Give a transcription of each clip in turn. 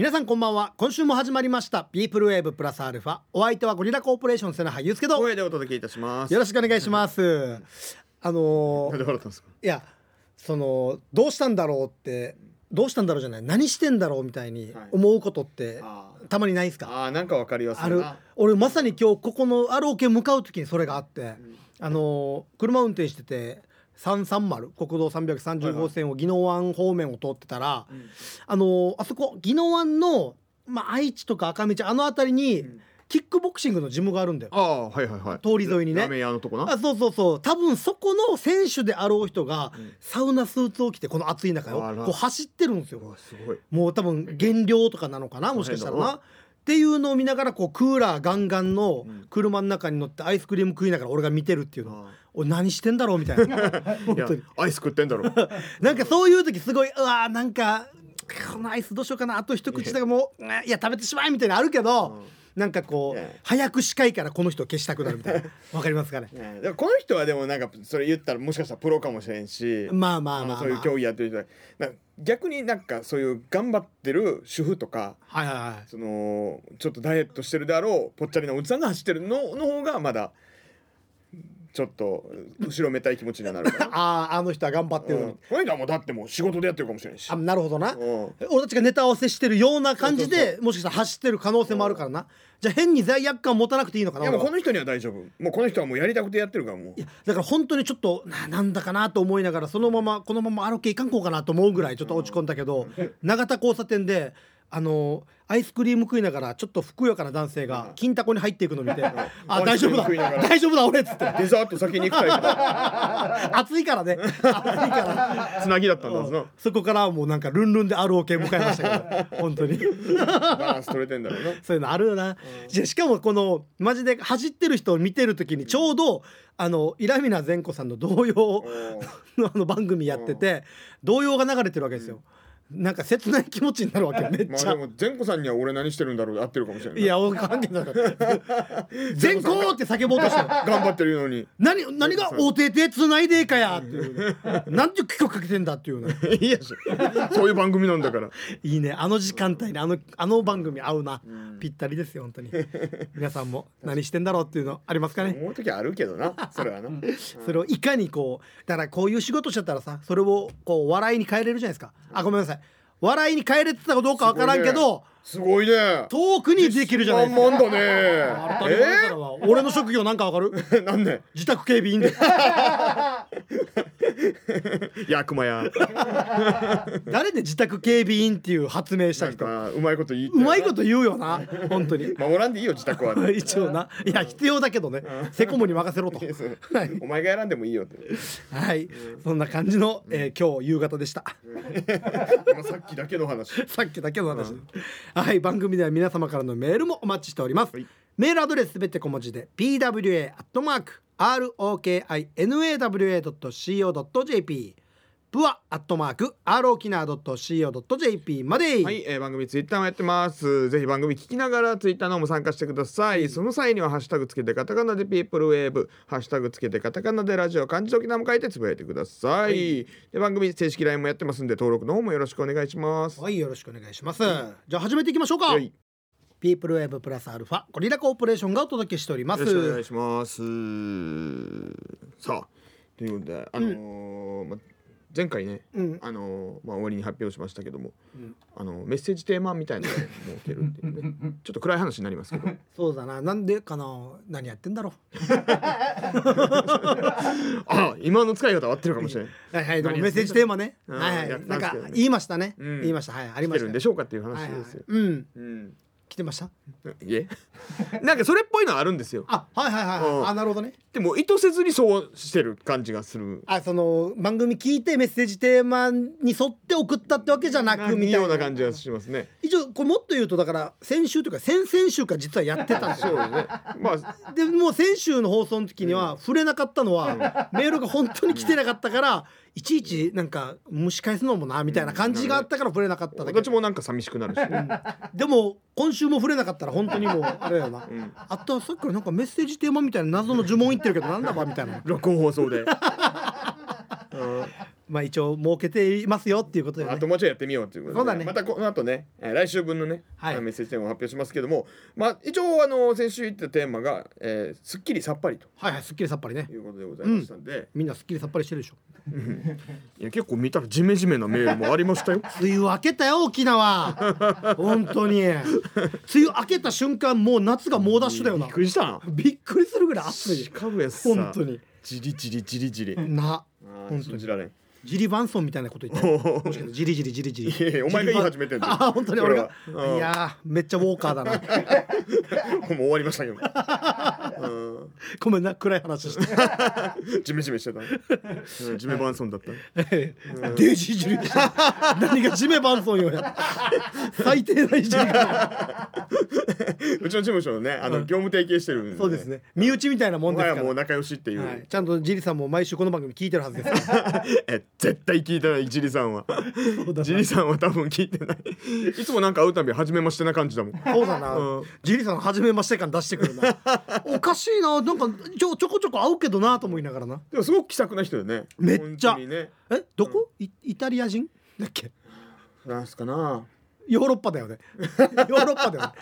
皆さんこんばんは。今週も始まりました。ピープルウェーブプラスアルファ。お相手はゴリラコーポレーション瀬名俳優ですけどよ声でお届けいたします。ろしくお願いします。あのー。いやそのどうしたんだろうってどうしたんだろうじゃない。何してんだろうみたいにはい。思うことってあたまにないですか？あー、なんかわかりますある。俺まさに今日ここの ROK 向かう時にそれがあって、あのー車運転してて330国道330号線を宜野湾方面を通ってたら、あのーあそこ宜野湾の、まあ、愛知とか赤道あの辺りに、ん。キックボクシングのジムがあるんだよ。ああ、はいはいはい。通り沿いにね。ラーメン屋のとこな。あそうそうそう。多分そこの選手であろう人が、うん。サウナスーツを着てこの暑い中よこう走ってるんですよ。すごい。もう多分減量とかなのかなもしかしたらな。っていうのを見ながらこうクーラーガンガンのうん。車の中に乗ってアイスクリーム食いながら俺が見てるっていうのあ俺何してんだろうみたいな。本当に、アイス食ってんだろ。なんかそういう時すごいうわーなんかこのアイスどうしようかなあと一口だけもういや食べてしまえみたいなのあるけどなんかこう早く視界からこの人を消したくなるみたいな。わかりますかね？ね。でもこの人はでもなんかそれ言ったらもしかしたらプロかもしれんし、まあまあまあ、まあ、そういう競技やってる人は。なんか逆になんかそういう頑張ってる主婦とかはいはいはい。そのちょっとダイエットしてるであろうぽっちゃりなおじさんが走ってるのの方がまだちょっと後ろめたい気持ちにはなるから。あああの人は頑張ってるのに。うん、もうだってもう仕事でやってるかもしれんし。あ。なるほどな。うん。俺たちがネタ合わせしてるような感じでもしかしたら走ってる可能性もあるからな。じゃあ変に罪悪感持たなくていいのかないやもうこの人には大丈夫。もうこの人はもうやりたくてやってるからもう。いやだから本当にちょっとななんだかなと思いながらそのままこのまま歩けいかんこうかなと思うぐらいちょっと落ち込んだけど永田交差点であのアイスクリーム食いながらちょっとふくよかな男性が金タコに入っていくのを見て「あ大丈夫だ。大丈夫だ俺」っつって。デザート先に行くタイプだ暑いからね。暑いから。つなぎだったんだぞ。そこからはもうなんかルンルンで ROK 向かいましたけど。本当に。なバランス取れてんだろうな。そういうのあるよな、じゃしかもこのマジで走ってる人を見てる時にちょうどあのイラミナ善子さんの童謡のあの番組やってて童謡が流れてるわけですよ、なんか切ない気持ちになるわけよめっちゃ、まあでも善子さんには俺何してるんだろうで合ってるかもしれな。いいやわかんねえだから善子って叫ぼうとしてる。頑張ってるのに。何何がおててつないでえかやっていうね。なんて曲かけてんだっていうね。いやしそういう番組なんだから。いいね。あの時間帯にあのあの番組合うな、ぴったりですよ本当に。皆さんも何してんだろうっていうのありますかね？思う時あるけどなそれはな。それをいかにこうだからこういう仕事しちゃったらさそれをこう笑いに変えれるじゃないですか。あごめんなさい笑いに変えれてたかどうかわからんけど、すごいね。遠くにできるじゃないですか。だね。当たり前だか俺の職業なんかわかる？え なんで？自宅警備員で 役間や誰で自宅警備員っていう発明した人。かうまいこと言いうまいこと言うよな。本当に。守らんでいいよ自宅は。ね 一応な。いや必要だけどね。セコムに任せろと。はい。お前が選んでもいいよって。はい。そんな感じの、えー今日夕方でした。今さっきだけの話。さっきだけの話、はい。番組では皆様からのメールもお待ちしております、はい。メールアドレスすべて小文字で pwa アットマーク ROKINAWA.co.jp ブアアットマーク r o k i n a .co.jp まで、はい、えー番組ツイッターもやってます。ぜひ番組聞きながらツイッターの方も参加してください。その際にはハッシュタグつけてカタカナでピープルウェーブ、ハッシュタグつけてカタカナでラジオ漢字ときなも書いてつぶやいてください。で番組正式 LINE もやってますんで登録の方もよろしくお願いします。はいよろしくお願いします、じゃあ始めていきましょうか、はい、よピープルウェーブプラスアルファゴリラコーポレーションがお届けしております。ろしくお願いします。さあ、ということで、あのーま前回ね、うん。あのーまあ終わりに発表しましたけども、ん。あのメッセージテーマみたいなのを設けるっていうね、ちょっと暗い話になりますけど。そうだな。なんでかな？何やってんだろ あ今の使い方合ってるかもしれない。うはいはいメッセージテーマね。うんはいはい。やってなんか言いましたね、うん。言いました。はいありました。るんでしょうかっていう話はいはいですよ。うん。うん。来てました？いえ？なんかそれっぽいのはあるんですよ。あはいはいはい、うんあなるほどねでも意図せずにそうしてる感じがする。あその番組聞いてメッセージテーマに沿って送ったってわけじゃなくみたいなような感じがしますね。一応これもっと言うとだから先週というか先々週から実はやってたんですよそうですね。まあでもう先週の放送の時には触れなかったのは、メールが本当に来てなかったから、いちいちなんか蒸し返すのもなみたいな感じがあったから触れなかっただけ。どっちもなんか寂しくなるし。でも今週も触れなかったら本当にもうあれだよな、ん。あとはさっきからなんかメッセージテーマみたいな謎の呪文言ってるけどなんだばみたいな。録音放送で。うん。まあ一応設けていますよっていうことでね。あともうちょいやってみようということで。そうだね。またこの後ねえー来週分のね、はい。メッセージテーマを発表しますけども。まあ一応あの先週言ったテーマが、えー、すっきりさっぱりと。はいはいすっきりさっぱりね。いうことでございましたんで、みんなすっきりさっぱりしてるでしょいや結構見たらジメジメなメールもありましたよ。梅雨明けたよ沖縄。本当に。梅雨明けた瞬間もう夏が猛ダッシュだよな。びっくりしたな。びっくりするぐらい暑い。シカゴやさ本当に。じりじりじりじり、な。本当に信じられんジリバンソンみたいなこと言ってる。もしかしてジリジリジリジリ。お前が言い始めてんだよ。あ本当に俺が。いやーめっちゃウォーカーだな。もう終わりましたけど、うごめんな暗い話して。ん、ジメジメしてた、うん、ジメバンソンだった。デージいじり何がジメバンソンよや最低ないじりがうちの事務所のねあの、業務提携してるそうですね。身内みたいなもんですから。もはやもう仲良しっていう、はい、ちゃんとジリさんも毎週この番組聞いてるはずですえ絶対聞いてないジリさんは。ジリさんは多分聞いてない。いつもなんか会うたび初めましてな感じだもん。そうだな、うん。ジリさん初めまして感出してくるな。おかしいな。なんかちょちょこちょこ会うけどなと思いながらな。でもすごく気さくな人よね。めっちゃ。ね。えどこ、イイタリア人？だっけ？フランスかなヨーロッパだよね。ヨーロッパだよね。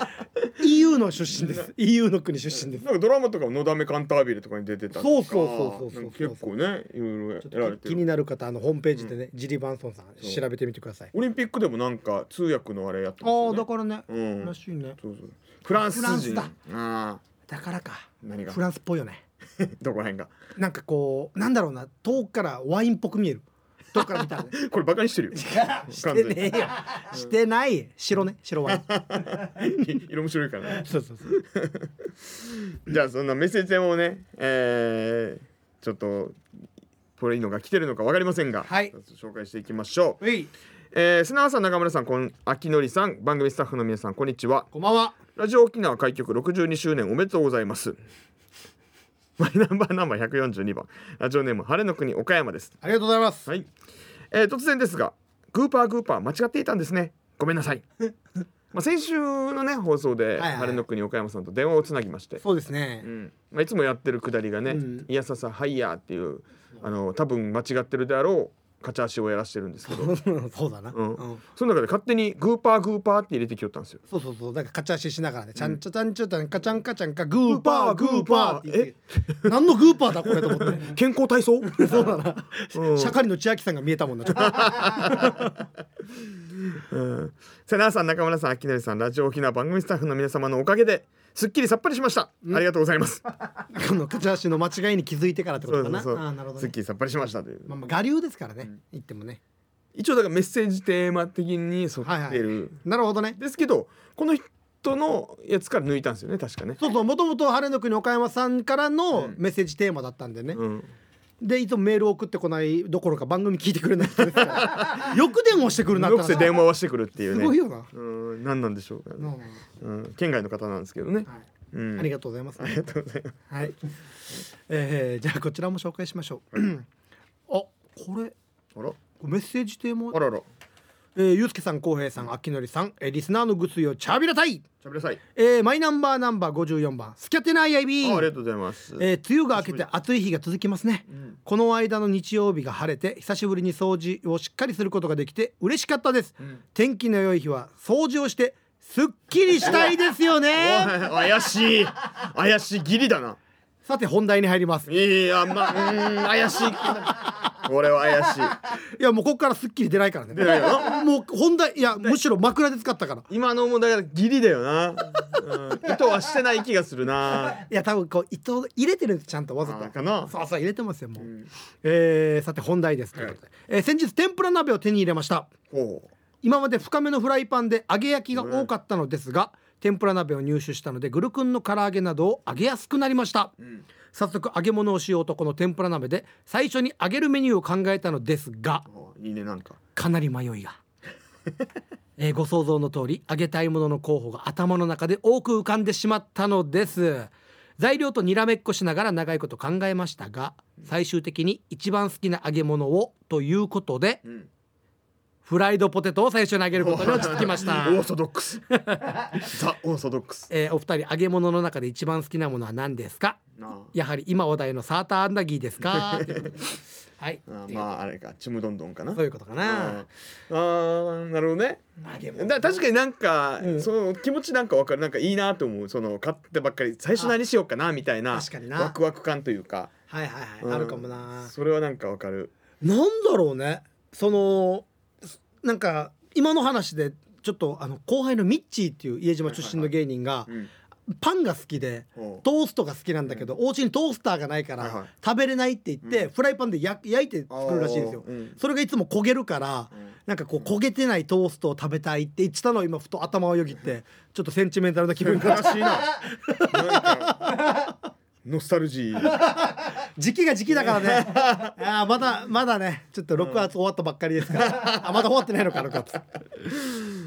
EU の出身です。EU の国出身です。なんかドラマとかものだめカンタービレとかに出てたそうそうそうそう結構ねいろいろやられてる。と気になる方あのホームページでね、ジリバンソンさん調べてみてください。オリンピックでもなんか通訳のあれやってますよああねだからね、うん。らしいね。そうそう。フランス人。フランスだ。あだからか。あ何が？フランスっぽいよね。どこら辺が？なんかこうなんだろうな。遠くからワインっぽく見える遠くから見たらねこれバカにしてるよ。してねえよ。してない。白ね。白ワイン。色面白いから。ねそうそうそう。じゃあそんなメッセージテーマをねえー、ちょっとこれいいのが来てるのかわかりませんが、はい。紹介していきましょう。えー、砂川さん中村さんこん秋のりさん番組スタッフの皆さんこんにちは。こんばんは。ラジオ沖縄開局62周年おめでとうございますマイナンバーナンバー142番。ラジオネーム晴れの国岡山です。ありがとうございます、はい、えー突然ですがグーパーグーパー間違っていたんですね。ごめんなさい。まあ先週のね放送ではいはい。晴れの国岡山さんと電話をつなぎまして、そうですね。うん。まあ、いつもやってるくだりがねうん「いやささハイヤー」っていうあの多分間違ってるであろうカチャ足をやらしてるんですけど。そうだな、うん。うん。その中で勝手にグーパーグーパーって入れてきよったんですよ。そうそうそう。なんかカチャ足しながらね、ちゃんちゃちゃんちゃちゃんカチャンカチャンかグーパーグーパーって言って。何のグーパーだこれと思って。健康体操？そうだな、うん。シャカリの千秋さんが見えたもんなちょっと。うん、瀬名さん中村さん秋成さんラジオ沖縄番組スタッフの皆様のおかげですっきりさっぱりしました、ありがとうございます。このカチャ足の間違いに気づいてからってことかな。そうそうそう。あーなるほど、すっねきりさっぱりしましたという、まあ、まあ我流ですからね、言ってもね。一応だからメッセージテーマ的に沿ってる、はいはいなるほどね。ですけどこの人のやつから抜いたんですよね確かね、そうそう。もともと晴れの国岡山さんからのうん。メッセージテーマだったんでね、うん、でいつもメール送ってこないどころか番組聞いてくれない人ですから。よく電話してくるなよくせ電話はしてくるっていうね。すごいよな、うん何なんでしょうか、うんうん、県外の方なんですけどね、はい。うん、ありがとうございます、ありがとうございます。はい、えーじゃあこちらも紹介しましょう。あこれ。あら。メッセージテーマ。あららえー、ゆうすけさん、こうへいさん、あきのりさん、えーリスナーのぐついをちゃびらたい。しゃべりなさい。えーマイナンバーナンバー54番、スキャテナイアイビー。あありがとうございます、えー梅雨が明けて暑い日が続きますね、ん。この間の日曜日が晴れて久しぶりに掃除をしっかりすることができて嬉しかったです、ん。天気の良い日は掃除をしてすっきりしたいですよね。怪しい。怪しい。ギリだなさて本題に入ります。いやまあうーん怪しい。これは怪しい。いやもうここからすっきり出ないからね。出ないよ。なもう本題いやむしろ枕で使ったから。今のもだからギリだよな、うん、意図はしてない気がするな。いや多分こう糸入れてるちゃんとわざと。あかな。そうそう入れてますよもう、ん。えーさて本題です。ということで、えー先日天ぷら鍋を手に入れました。ほう。今まで深めのフライパンで揚げ焼きが多かったのですが、天ぷら鍋を入手したのでグルクンの唐揚げなどを揚げやすくなりました、ん。早速揚げ物をしようとこの天ぷら鍋で最初に揚げるメニューを考えたのですがいいねなんか。かなり迷いが、えーご想像の通り揚げたいものの候補が頭の中で多く浮かんでしまったのです。材料とにらめっこしながら長いこと考えましたが最終的に一番好きな揚げ物をということでうんフライドポテトを最初に揚げることに落ち着きました。オーソドックス。ザ・オーソドックス。えーお二人揚げ物の中で一番好きなものは何ですか？やはり今話題のサーターアンダギーですか？はい。あーまああれか。ちむどんどんかな。そういうことかな。あー。なるほどね。だ確かになんか、うん。その気持ちなんかわかる。なんかいいなと思う。その買ってばっかり最初何しようかなみたいな確かにな。ワクワク感というか、はいはいはい、うん。あるかもな。それはなんかわかる。なんだろうね。そのなんか今の話でちょっとあの後輩のミッチーっていう家島出身の芸人がうん。パンが好きでトーストが好きなんだけどお家にトースターがないから食べれないって言ってうん。フライパンで焼焼いて作るらしいんですよ。それがいつも焦げるからうん。なんかこう焦げてないトーストを食べたいって言ってたのを今ふと頭をよぎってちょっとセンチメンタルな気分に悲しいなノスタルジー。時期が時期だからね。あーまだまだね。ちょっと6月終わったばっかりですから。あまだ終わってないのか6月。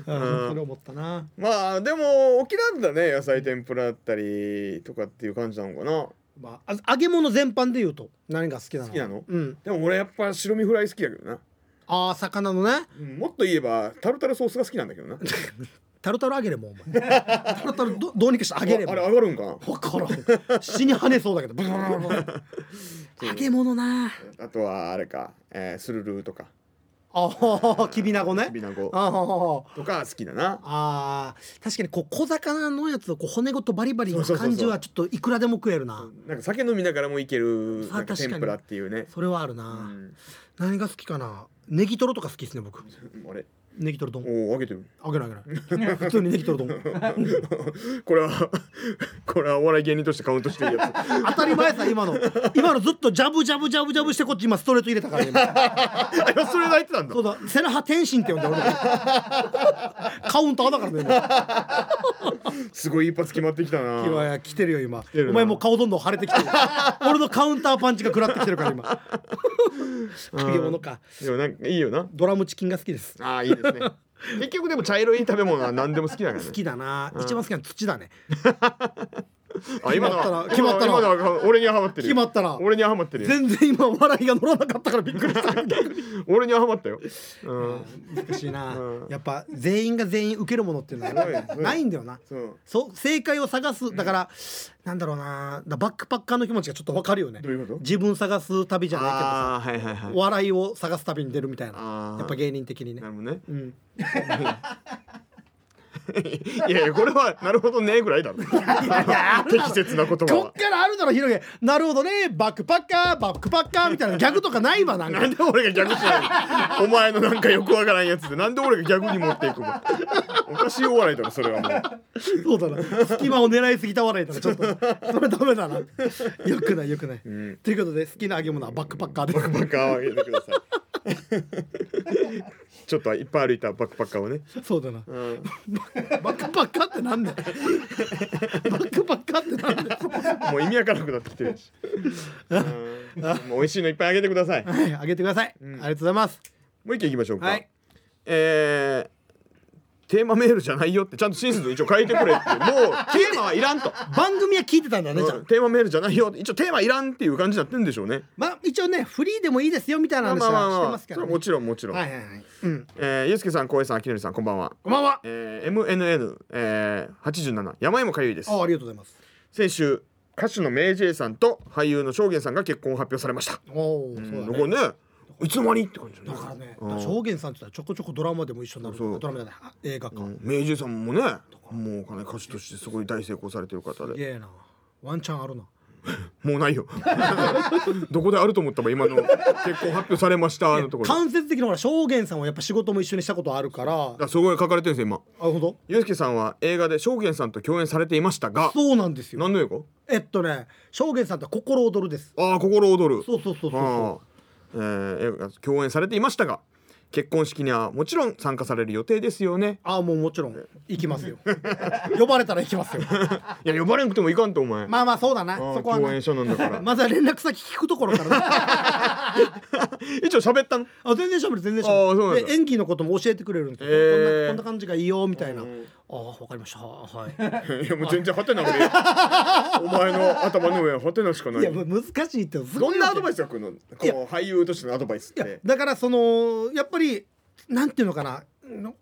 うんそれ思ったな。まあでも沖縄だね野菜天ぷらだったりとかっていう感じなのかな。まああ揚げ物全般で言うと何が好きなの？好きなの？うん。でも俺やっぱ白身フライ好きだけどな、ああ魚のね。うんもっと言えばタルタルソースが好きなんだけどな タルタル揚げれもお前。タルタルどどうにかして揚げれもああれ上がるんか？な分からん。死に跳ねそうだけどブルブルブル。ブル揚げ 物な。あとはあれか、えー、スルルとか。ああきびなごね。きびなご。ああとか好きだな。あー。確かにこう小魚のやつをこう骨ごとバリバリの感じはちょっといくらでも食えるな。なんか酒飲みながらもいけるなんか天ぷらっていうね。それはあるうな、ん。何が好きかな。ネギトロとか好きですね僕。あれネギトロ丼おおあげてる。あげないあげない 普通にネギトロ丼これは これはお笑い芸人としてカウントしていいやつ。当たり前さ今の。今のずっとジャブジャブジャブジャブしてこっち今ストレート入れたからね今。あ今それ泣いてたんだ。そうだ。セナハ天心って呼んで俺。カウンターだからね今。すごい一発決まってきたな。今や来てるよ今。お前もう顔どんどん腫れてきてる。俺のカウンターパンチが食らってきてるから今。揚げ物か。でもなんかいいよな。ドラムチキンが好きです。ああいいですね。結局でも茶色い食べ物は何でも好きだからね。好きだな。一番好きなの土だね あ今の決まったはな俺にはハマってるよ。決まったな。俺にはハマってるよ。全然今笑いが乗らなかったからびっくりした。俺にはハマったよ。うん。難しいな、うん。やっぱ全員が全員受けるものっていうのはないんだよな。そう。そう正解を探す。だから、なんだろうな。だバックパッカーの気持ちがちょっとわかるよね。どういうこと？自分探す旅じゃないけどさああはいはいはい。笑いを探す旅に出るみたいあなー。やっぱ芸人的にね。なるほどね。うん いやいやこれはなるほどねぐらいだろ。適切な言葉こはっからあるだろ広げなるほどね。バックパッカーバックパッカーみたいなギャグとかないわなんか。なんで俺が逆しないの？お前のなんかよくわからんやつで。なんで俺が逆に持っていくの？おかしいお笑いだろそれはもう。そうだな。隙間を狙いすぎた笑いだなちょっと。それダメだな。よくないよくない、ん。ということで好きな揚げ物はバックパッカーです。バックパッカーをあげてください ちょっといっぱい歩いたバックパッカーをね、そうだな。うん、バックパッカーってなんだよ。バックパッカーってなんだよ。もう意味わからなくなってきてるし、うん、もう美味しいのいっぱいあげてください。もはいあげてください、ん。ありがとうございます。う一件いきましょうか、はい。えーテーマメールじゃないよってちゃんと親切に一応書いてくれって。もうテーマはいらんと、番組は聞いてたん。だねじゃテーマメールじゃないよ。一応テーマいらんっていう感じになってるんでしょうね。まあ一応ねフリーでもいいですよみたいな話はしてますから、ね。もちろんもちろん、はいはいはい。うん。えー、ゆうすけさん、こうえいさん、あきのりさん、こんばんは。こんばんは。えー、MNN、えー、87山芋かゆいです。あありがとうございます。先週歌手のメイジェイさんと俳優の証言さんが結婚を発表されました、おお、うん、そうだねこれねいつの間にって感じだからね、うん。証言さんって言ったらちょこちょこドラマでも一緒になるそうドラマじゃないあ映画か、うん。メイジェイさんもねもうかね歌手としてすごい大成功されてる方で。すげえな。ワンチャンあるな。もうないよ。どこであると思ったば今の。結婚発表されましたのところ間接的なほら証言さんはやっぱ仕事も一緒にしたことあるから。らすごい書かれてるんですよ今。あほんとゆうすけさんは映画で証言さんと共演されていましたが。そうなんですよ。何の映画？えっとね証言さんとは心躍るです。ああ心躍る。そうそうそうそうそえー共演されていましたが結婚式にはもちろん参加される予定ですよね。うああもうもちろん行きますよ。呼ばれたら行きますよ。いや呼ばれなくてもいかんとお前、まあまあそうだな。そこはな。共演者なんだから。まずは連絡先聞くところからな。一応喋ったの？あ全然しゃべる全然しああゃそう演技のことも教えてくれるんですよ、へえこんなこんな感じがいいよみたいな、うんああわかりました。はい。いやもう全然ハテナ俺お前の頭の上はハテナしかない。いやもう難しいってどんなアドバイススが来るの？こう俳優としてのアドバイスって。だからそのやっぱりなんていうのかな。の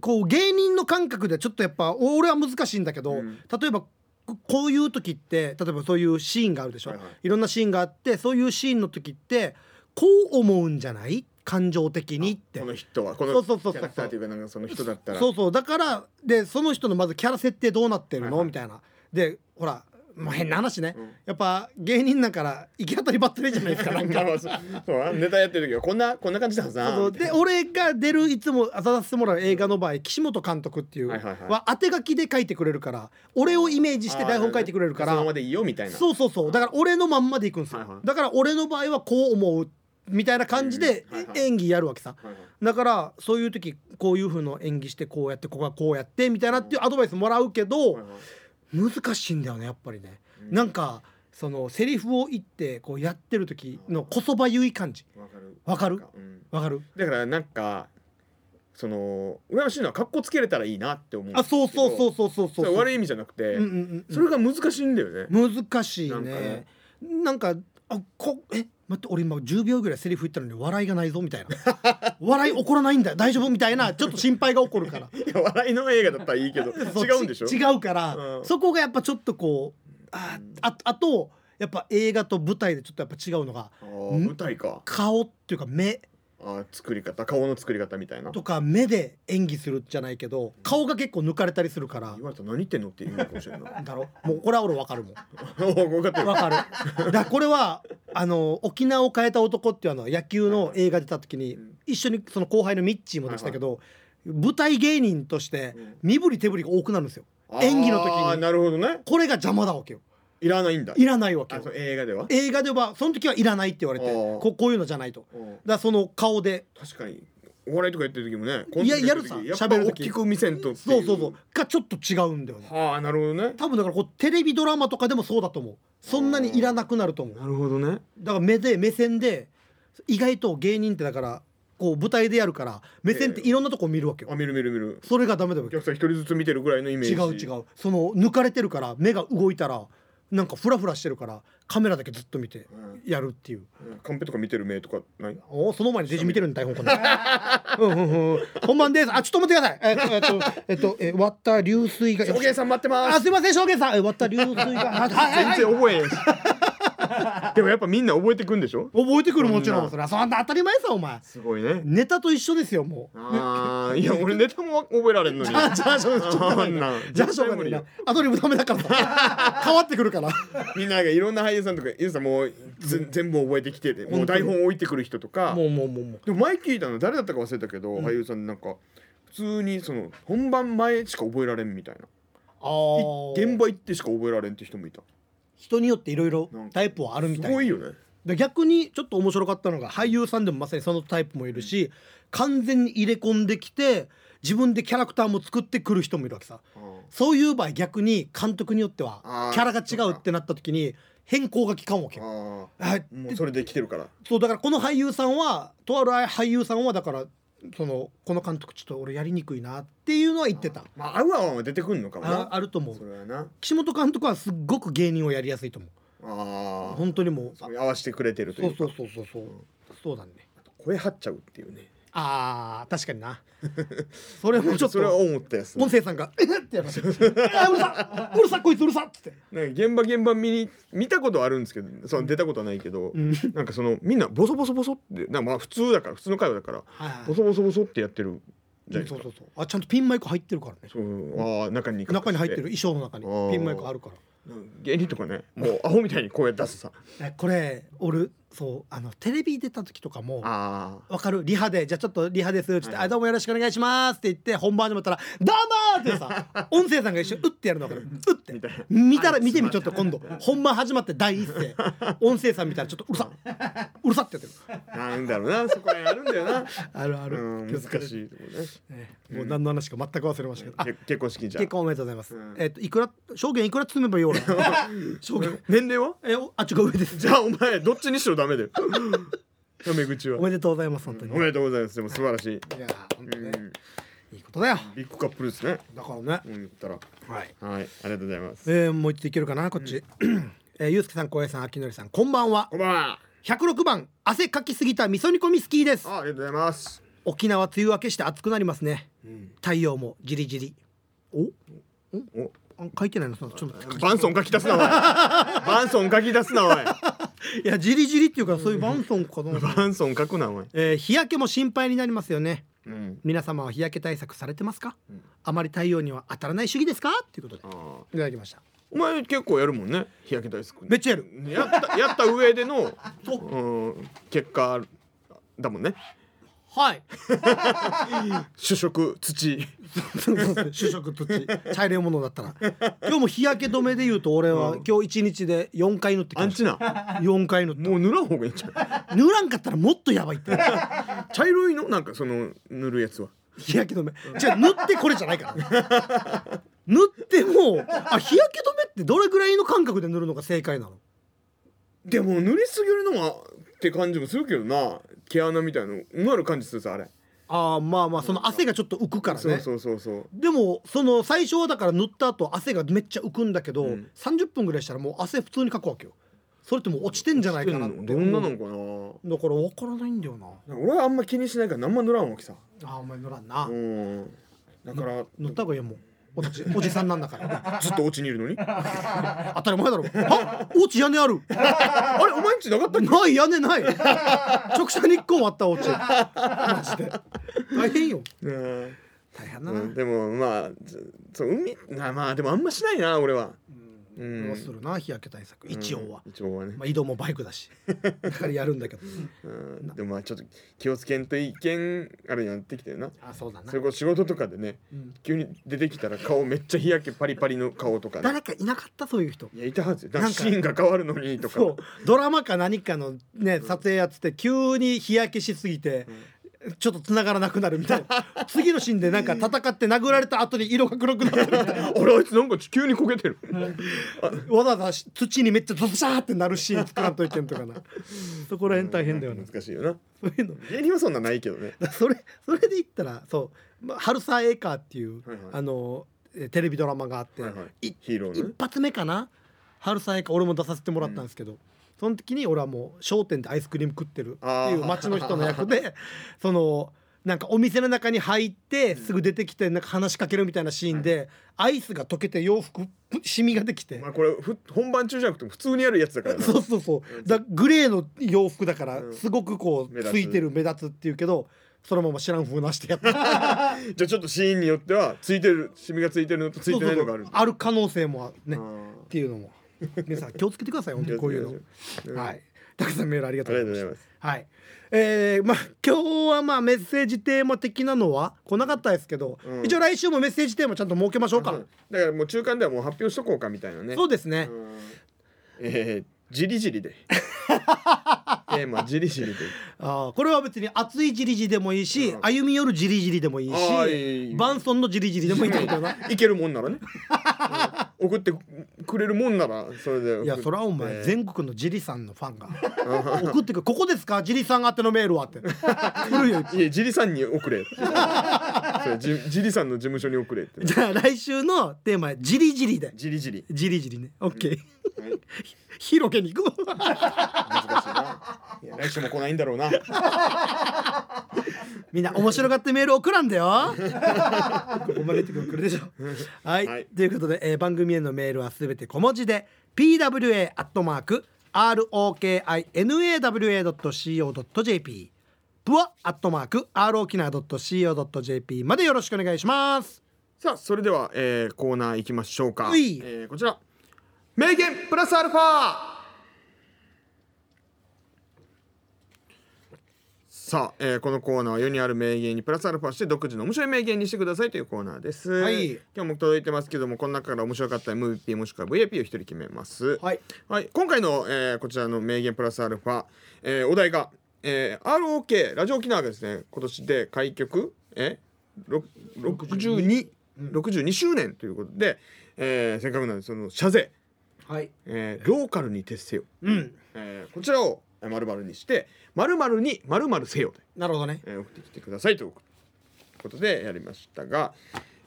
こう芸人の感覚でちょっとやっぱ俺は難しいんだけど、うん。例えばここういう時って例えばそういうシーンがあるでしょ、はいはい。いろんなシーンがあってそういうシーンの時ってこう思うんじゃない？感情的にって。この人は。このキャラクターというかなんかその人だったら。そうそう。だからでその人のまずキャラ設定どうなってるの、みたいな。でほらまあ変な話ね、うん。やっぱ芸人だから行き当たりばったりじゃないですかなんか。ネタやってる時はこんなこんな感じだで俺が出るいつも当たらせてもらう映画の場合岸本監督っていうは当て書きで書いてくれるから俺をイメージして台本書いてくれるからそのままでいいよみたいな。そうそうそう。だから俺のまんまでいくんですよ、はいはい。だから俺の場合はこう思うみたいな感じで演技やるわけさ。だからそういう時こういう風の演技してこうやってここはこうやってみたいなっていうアドバイスもらうけど難しいんだよねやっぱりね。なんかそのセリフを言ってこうやってる時のこそばゆい感じ。わかる。わかる？だからなんかその羨ましいのは格好つけれたらいいなって思うあそうそうそううそうそう。そう悪い意味じゃなくて、それが難しいんだよね、難しいね。なんかあこえ待って俺今10秒ぐらいセリフ言ったのに笑いがないぞみたいな。笑い起こらないんだよ。大丈夫みたいなちょっと心配が起こるから。いや笑いの映画だったらいいけど違うんでしょ？ち違うから、うん。そこがやっぱちょっとこうあああとやっぱ映画と舞台でちょっとやっぱ違うのが舞台か。顔っていうか目あー作り方顔の作り方みたいな。とか目で演技するじゃないけど顔が結構抜かれたりするから。言われたら何言ってんのって言うのかもしれんな。いだろ？もうこれは俺分かるもん。分かってる。わかる。だこれはあの沖縄を変えた男っていうのは野球の映画出た時にうん。一緒にその後輩のミッチーもでしたけど、舞台芸人としてうん身振り手振りが多くなるんですよ。演技の時に。なるほどね。これが邪魔だわけよ。いらないんだ。いらないわけよ。映画では？映画ではその時はいらないって言われてここういうのじゃないと。だかうんらその顔で。確かに。お笑いとかやってる時もねいややるさ。喋る時。きく見せんとそうそうそう。がちょっと違うんだよね。はあなるほどね。多分だからこうテレビドラマとかでもそうだと思う。そんなにいらなくなると思う。なるほどね。だから目で目線で意外と芸人ってだからこう舞台でやるから目線っていろんなとこ見るわけよ、あ見る見る見る。それがダメだわけお客さん一人ずつ見てるぐらいのイメージ。違う違う。その抜かれてるから目が動いたらなんかフラフラしてるからカメラだけずっと見てうんやるっていう、うん。カンペとか見てる目とかない？おその前にデジ見てるんだ台本こんなうんうんうん。本番です。あちょっと待ってください。えっとえっとえっとえ割った流水が。お客さん待ってます。あすいません証言さん。え割った流水が。全然覚えへんし でもやっぱみんな覚えてくんでしょ？覚えてくるもちろそんそれは。そんな当たり前さお前。すごいね。ネタと一緒ですよもう。あーいや俺ネタも覚えられんのに。じゃあじゃあしょうがない。じゃあしょうがない。なアドリブダメだからさ。変わってくるから。みんながいろんな俳優さんとかゆうさんもうぜ全部覚えてきててもう台本置いてくる人とか。もうもうもうもう。でも前聞いたの誰だったか忘れたけど、俳優さんなんか普通にその本番前しか覚えられんみたいな。現場行ってしか覚えられんって人もいた人によっていろいろタイプはあるみすたいごいよね。で逆にちょっと面白かったのが俳優さんでもまさにそのタイプもいるし完全に入れ込んできて自分でキャラクターも作ってくる人もいるわけさ。そういう場合逆に監督によってはキャラが違うってなった時に変更が効かんわけよ。ああ。はい。もうそれで来てるから。そうだからこの俳優さんはとある俳優さんはだからそのこの監督ちょっと俺やりにくいなっていうのは言ってた。まあ合う合わんは出てくんのかもあな。あると思そうれはな。岸本監督はすっごく芸人をやりやすいと思う。ああ本当にもうあ合わせてくれてるというか。そうそうそうそうそう。そうだね。声張っちゃうっていうねあー確かにな。それもちょっそれはと思ったやつ音声さんが「えっ!」ってやられて「あうるさうるさこいつうるさ!」っつって。現場現場見に見たことはあるんですけどその出たことはないけど、ん。なんかそのみんなボソボソボソってなんかまあ普通だから普通の会話だからはいはい。ボソボソボソってやってるじゃないですか。そうそうそうあちゃんとピンマイク入ってるからね。そうああ中に中に入ってる。衣装の中にピンマイクあるから。芸人とかねもうアホみたいに声出すさ。えこれ俺そうあのテレビ出た時とかもあわかる？リハでじゃあちょっとリハですっつって、はい。あどうもよろしくお願いしますって言って本番始まったら「どうも!」ってさ 音声さんが一緒に「うってやるの分かる「うって。見たら見てみちょっと今度本番始まって第一声音声さん見たらちょっとうるさうるさってやってる。あなんだろうなそこら辺あるんだよな。あるある。うん難しいとこね。ねもう何の話か全く忘れましたけど、あけ結婚式じゃ。結婚おめでとうございます、うん。えっ、といくら証言いくら包めばいい俺。証言。年齢は？えおあっちが上です。じゃあお前どっちにしろダメだよ。タメ口は。おめでとうございます本当に、おめでとうございます。でも素晴らしい、いや本当ね、うん。いいことだよ。ビッグカップルですね。だからね。うん言ったら。はい。はい。ありがとうございます。えー、もう一ついけるかな？こっち、えー、ゆうすけさん小平さん秋のりさんこんばんは。こんばんは。106番汗かきすぎた味噌煮込みスキーです。あありがとうございます。沖縄梅雨明けして暑くなりますね。うん。太陽もじりじり。お？お？あ書いてないの？そのちょっと待ってバンソン書き出すなおい。バンソン書き出すなおい いやじりじりっていうかそういうバンソンかな、バンソン書くなお前えー日焼けも心配になりますよね。うん。皆様は日焼け対策されてますか、ん。あまり太陽には当たらない主義ですか？っていうことで。いただきました。お前結構やるもんね日焼け対策。めっちゃやる。やったやった上での、うん、結果だもんねはい。主食土。主食土。茶色いものだったら今日も日焼け止めで言うと俺はうん。今日一日で4回塗ってきましアンチな。た4回塗った。もう塗らん方がいいんじゃん塗らんかったらもっとやばいって。茶色いの？なんかその塗るやつは。日焼け止め。じゃあ塗ってこれじゃないから。塗ってもあ日焼け止めってどれぐらいの感覚で塗るのが正解なの？でも塗りすぎるのはって感じもするけどな。毛穴みたいなのうなる感じするさあれ、あーまあまあその汗がちょっと浮くからね。そうそうそうそう。でもその最初はだから塗った後汗がめっちゃ浮くんだけど、うん。30分ぐらいしたらもう汗普通にかくわけよ。それってもう落ちてんじゃないかなってどんなのかな。だから分からないんだよな。俺はあんま気にしないから何も塗らんわけさ。あーお前塗らんな、うん。だから塗った方がいいよもうおじおじさんなんだから。ずっとお家にいるのに？当たり前だろ。あお家屋根ある。あれお前んちなかったない屋根ない。直射日光もあったお家。マジで。大変よ。うん。大変だな、うんでもまあずそう海なまあでもあんましないな俺は。うんどうするな日焼け対策。一応は、うん一応はね。まあ、移動もバイクだし。だからやるんだけど。うん。でもまあちょっと気をつけんといけんあれになってきてるな。あそうだな。それこそ仕事とかでねうん。急に出てきたら顔めっちゃ日焼けパリパリの顔とかね。誰かいなかったそういう人。いやいたはずよ。シーンが変わるのにとか。そう。ドラマか何かのね撮影やってて急に日焼けしすぎて、ちょっと繋がらなくなるみたいな。次のシーンでなんか戦って殴られた後に色が黒くなってるみたいな。あれあいつなんか急に焦げてる。わざわざ土にめっちゃドシャーってなるシーン作らんといけんとかな。そこら辺大変だよね。難しいよな。そういうの。芸人はそんなないけどね。それそれで言ったらそう「まあ、春沢エーカー」っていう、はいはい。あのえテレビドラマがあって、一発目かな？春沢エーカー俺も出させてもらったんですけど、その時に俺はもう商店でアイスクリーム食ってるっていう町の人の役で そのなんかお店の中に入ってすぐ出てきてなんか話しかけるみたいなシーンで、アイスが溶けて洋服シミができて、まあこれふ本番中じゃなくても普通にやるやつだからな。そうそうそう。だグレーの洋服だからうん。すごくこうつついてる目立つっていうけどそのまま知らん風なしてやった。じゃあちょっとシーンによってはついてるシミがついてるのとついてないのがあるある可能性もあるね。あっていうのも 皆さん気をつけてください本当にこういうの。うん。はい。たくさんメールありがあとうございます。はい。えー、まあ今日はまあメッセージテーマ的なのは来なかったですけど、うん。一応来週もメッセージテーマちゃんと設けましょうか、うん。だからもう中間ではもう発表しとこうかみたいなね。そうですね、うん。えー、じりじりで。テーマじりじりで。あーこれは別に熱いじりじりでもいいし、うん。歩み寄るじりじりでもいいしいい。バンソンのじりじりでもいいってことだな。いけるもんならね、うん送ってくれるもんならそれで。いやそれはお前ね全国のジリさんのファンが。送ってくる。ここですか？ジリさん宛てのメールはって。来るよいやジリさんに送れジジリさんの事務所に送れって。じゃあ来週のテーマはジリジリで。ジリジリ。ジリジリね。オッケーはい広げに行く難しいな。いや来週も来ないんだろうな。みんな面白がってメール送らんだよ。ここまで言ってくるでしょ。はい、はい。ということで、えー番組へのメールはすべて小文字で pwa アットマーク rokinawa.co.jp プアアットマーク rokina.co.jp までよろしくお願いします。さあそれでは、えー、コーナー行きましょうか、うい。えー、こちら名言プラスアルファ。さあ、えー、このコーナーは世にある名言にプラスアルファして独自の面白い名言にしてくださいというコーナーです、はい。今日も届いてますけどもこの中から面白かった MVP もしくは VIP を一人決めます。はい。はい、今回の、えーこちらの名言プラスアルファ、えーお題が、えー ROK ラジオ沖縄がですね今年で開局えろ62 62周年ということで、えーせっかくなんでその謝罪、はい。えーローカルに徹せよ、うん。えーこちらをまるまるにしてまるまるにまるまるせよで、なるほどね。えー送ってきてくださいということでやりましたが。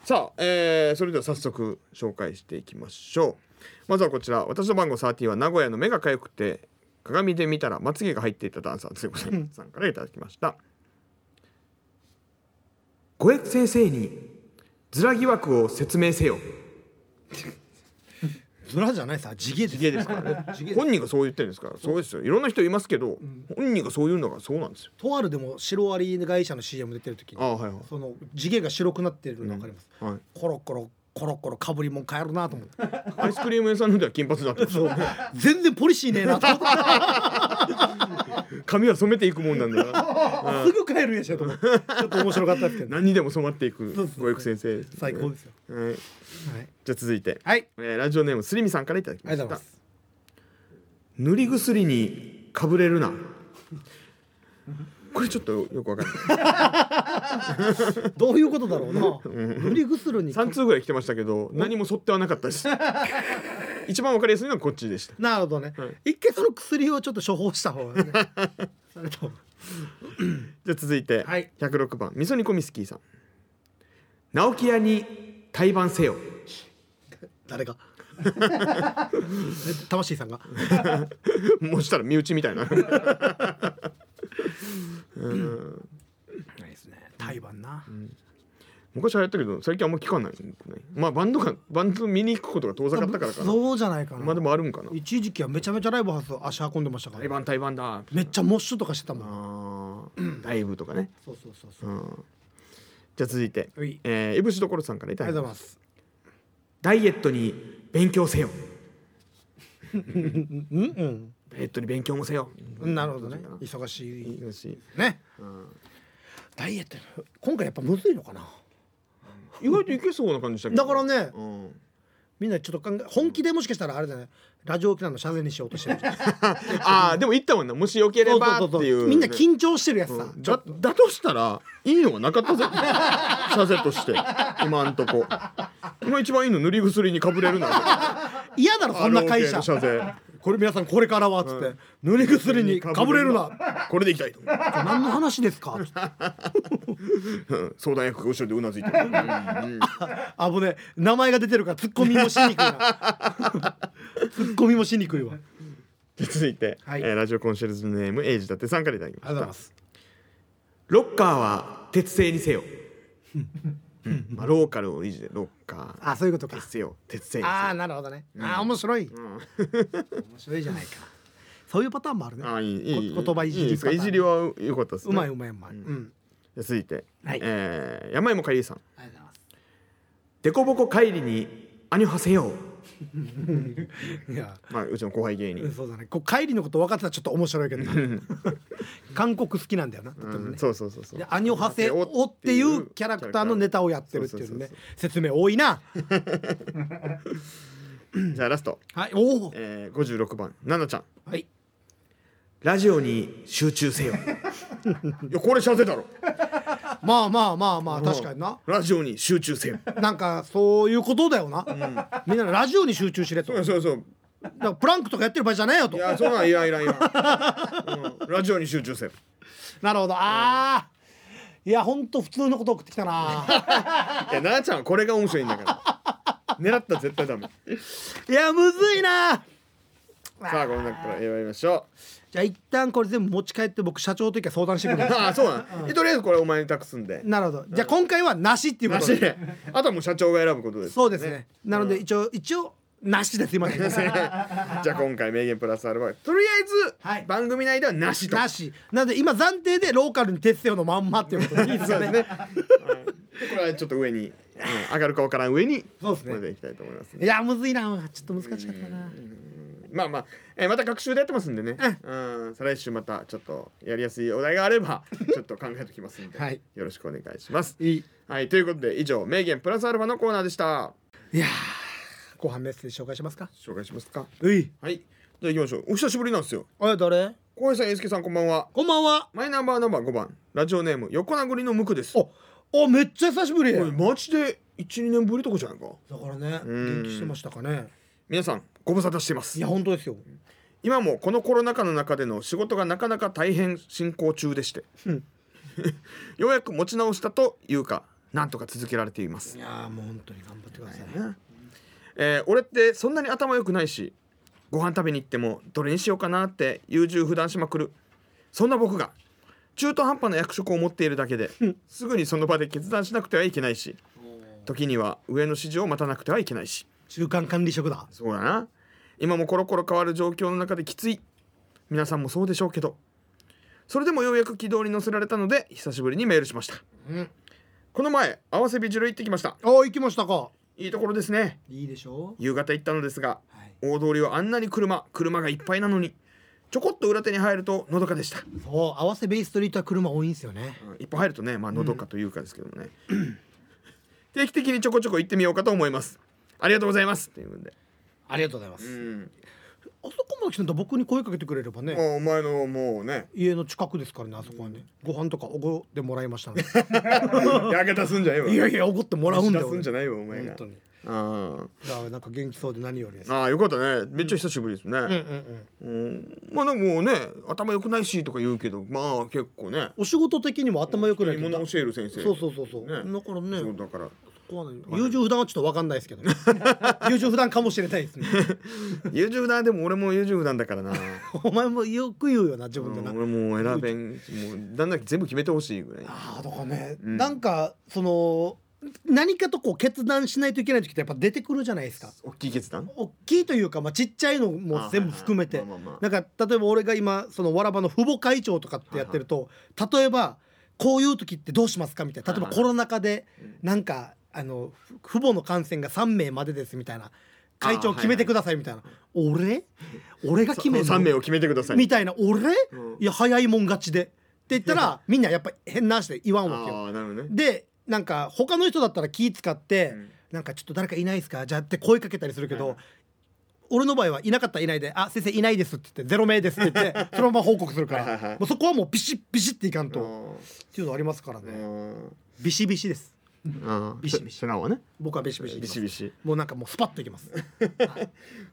さあ、えーそれでは早速紹介していきましょう。まずはこちら。私の番号30は名古屋の目がかゆくて鏡で見たらまつげが入っていたダンサーというこさんからいただきました。小江先生にズラ疑惑を説明せよ ズラじゃないさ地毛です。地毛ですからね。本人がそう言ってるんですから。そうですよ。いろんな人いますけど、本人がそう言うんだからそうなんですよ。とあるでもシロアリ会社の CM 出てる時にあはいはい。その地毛が白くなってるの分かります、はい。コロコロコロコロかぶりもん変えるなと思って。アイスクリーム屋さんのでは金髪になってますそう。全然ポリシーねえなと思って髪は染めていくもんなんだから すぐ帰るやしやと思って。ちょっと面白かったですけど。何にでも染まっていくご育先生ですね。最高ですよ。はい、はい、じゃあ続いて、はい、えーラジオネームすりみさんからいただきました。ありがとうございます。塗り薬にかぶれるな。これちょっとよくわかんない。どういうことだろうな。塗り薬に3通ぐらい来てましたけど何も沿ってはなかったです一番わかりやすいのはこっちでした。なるほどね、はい。一回その薬をちょっと処方した方がね。じゃあ続いて、はい。106番。味噌煮込みスキーさん。直木屋に対バンせよ。誰が？魂さんが？もうしたら身内みたいな。ないですね。対バンな、昔流行ったけど最近あんま聞かないまあバンドがバンド見に行くことが遠ざかったからかな。そうじゃないかな、まあでもあるんかな。一時期はめちゃめちゃライブハウス足運んでましたから、対バン対バンだ。めっちゃモッシュとかしてたもん。ライブとかね、そうそうそうそう。う、ん、じゃあ続いて。うい。えー、いぶしどころさんからいたありだきますがとうございます。ダイエットに勉強せよ。うんうん。ダイエットに勉強もせよ。うんなるほどね。忙しい。ちかなしねダイエット今回やっぱむずいのかな意外といけそうな感じしたけど。だからねうん。みんなちょっと考え本気でもしかしたらあれだね。ラジオ沖縄の謝罪にしようとしてる。ああでも言ったもんな。もしよければっていう。みんな緊張してるやつさ、うん。だだとしたらいいのがなかったぜ。謝罪として。今んとこ。今一番いいの塗り薬にかぶれるな嫌だろそんな会社。謝罪これ皆さんこれからはっつって、塗り薬にかぶれるな。これでいきたいと。何の話ですか？うん。相談役が後ろでうなずいてる、うんうんあぶね名前が出てるからツッコミもしにくいな。ツッコミもしにくいわ。あり続いて、はい。えーラジオコンシェルジュネームエイジだってさんからいただきました。がとうございます。ロッカーは鉄製にせよ、うん。まあ、ローカルを維持でロッカーあそういうことか。鉄製を鉄製ああなるほどね、ああ面白い、面白いじゃないか。そういうパターンもあるね。あーいい言葉いじりいじりは良かったですね。うまいうまいうまい、うん。続いて、はい。えー山芋かりえさん。ありがとうございます。デコボコ帰りにアニョハせよいや。まあうちの後輩芸人、うんそうだね。こう帰りのこと分かってたらちょっと面白いけどな。韓国好きなんだよなとてもね、うんそうそうそうそう。でアニョハセオっていうキャラクターのネタをやってるっていうねそうそうそう説明多いな。じゃあラスト、はいおお。えー、56番。ななちゃん。はい。ラジオに集中せよ。いやこれ幸せだろまあまあまあまあ確かにな。ラジオに集中せよなんかそういうことだよな、みんなラジオに集中しれと。そうそうそう。だからプランクとかやってる場合じゃねえよと。いやそんなんいらんいらん。いらん、うん、ラジオに集中せよなるほど。ああいやほんと普通のこと送ってきたな。いやななちゃんはこれが面白いんだから。狙ったら絶対ダメ。いやむずいな。さあこの中から選びましょじゃあ一旦これ全部持ち帰って僕社長の時は相談してくうる。ああそうなん、えとりあえずこれお前に託すんで。なるほど。じゃあ今回はなしっていうことで。なし。であとはもう社長が選ぶことですそうですね。なので一応一応なしです今ね じゃあ今回名言プラスアルファとりあはい。えず番組内ではなしと、なし。なので今暫定でローカルに鉄製のまんまっていうことでいいですかね。そうですね、これはちょっと上に、うん上がるかわからん上にそうですね。これでいきたいと思いますいやむずいな。ちょっと難しかったなまあまあ、えーまた学習でやってますんでね、うん、再来週またちょっとやりやすいお題があれば ちょっと考えておきますんで、はいよろしくお願いします。いいはい、ということで以上名言プラスアルファのコーナーでした。いやー後半メッセージ紹介しますか？紹介しますか。ういはい、じゃあ行きましょう。お久しぶりなんですよ。あれ誰？小林さん、えいすけさん、こんばんは。こんばんはマイナンバーナンバー5番、ラジオネーム横殴りの無垢です。おおめっちゃ久しぶりこマジで一二年ぶりとかじゃないか。からねん元気してましたかね皆さん、ご無沙汰しています。いや。本当ですよ。今もこのコロナ禍の中での仕事がなかなか大変進行中でして、うん。ようやく持ち直したというかなんとか続けられています。い、やーもう本当に頑張ってくださいえー俺ってそんなに頭良くないしご飯食べに行ってもどれにしようかなって優柔不断しまくる。そんな僕が中途半端な役職を持っているだけですぐにその場で決断しなくてはいけないし時には上の指示を待たなくてはいけないし中間管理職だ。そうだな。今もコロコロ変わる状況の中できつい。皆さんもそうでしょうけど。それでもようやく軌道に乗せられたので久しぶりにメールしました。うん。この前合わせビジュル行ってきました。あ行きましたか。いいところですね。いいでしょ。夕方行ったのですがう、はい、大通りはあんなに車車がいっぱいなのにちょこっと裏手に入るとのどかでした、そう合わせベイストリートは車多いんですよね。うんいっぱい入るとねまあのどかというかですけどもね、定期的にちょこちょこ行ってみようかと思いますありがとうございます。っていうんで。ありがとうございます、うん。あそこまで来てんだ。僕に声かけてくれればね、お前のもうね。家の近くですからねあそこはね、ご飯とかおごってもらいました。ねやけたすんじゃないわ。いやいやおごってもらうんだよ出すんじゃないわお前が。本当に。あだからなんか元気そうで何よりです。あああよかったね。めっちゃ久しぶりですね、うんうんうん。うん。まあでもね頭良くないしとか言うけどまあ結構ね。お仕事的にも頭良くないもの教える先生。そうそうそうそう、ね。だからね。そうだからそこはね優柔不断はちょっと分かんないですけど 優柔不断かもしれないですね。優柔不断でも俺も優柔不断だからな。お前もよく言うよな自分でな、うん俺もう選べん。もうだんだん全部決めてほしいぐらい。ああだからね、うん。なんかその何かとこう決断しないといけない時ってやっぱ出てくるじゃないですか。大きい決断？大きいというか、まあ、ちっちゃいのも全部含めて。あはいはい。まあまあまなんか例えば俺が今そのわらばの父母会長とかってやってると例えばこういう時ってどうしますか？みたいな。例えばコロナ禍でなんかあのふ父母の感染が3名までですみたいな。会長決めてくださいみたいな。俺？俺が決める3名を決めてください。みたいな。俺？うん。いや早いもん勝ちで。って言ったらみんなやっぱ変な足で言わんわけよ。ね。でなんか他の人だったら気使って、うん。なんかちょっと誰かいないですか？じゃあって声かけたりするけど、はい俺の場合はいなかったらいないで「あ先生いないです」って言って「ゼロ名です」って言って そのまま報告するから。はいそこはもうビシッビシッっていかんあとっていうのありますからね。ービシビシですビシビシ。はね。僕はビシビシ。ビシビシ。もうなんかもうスパッといきます。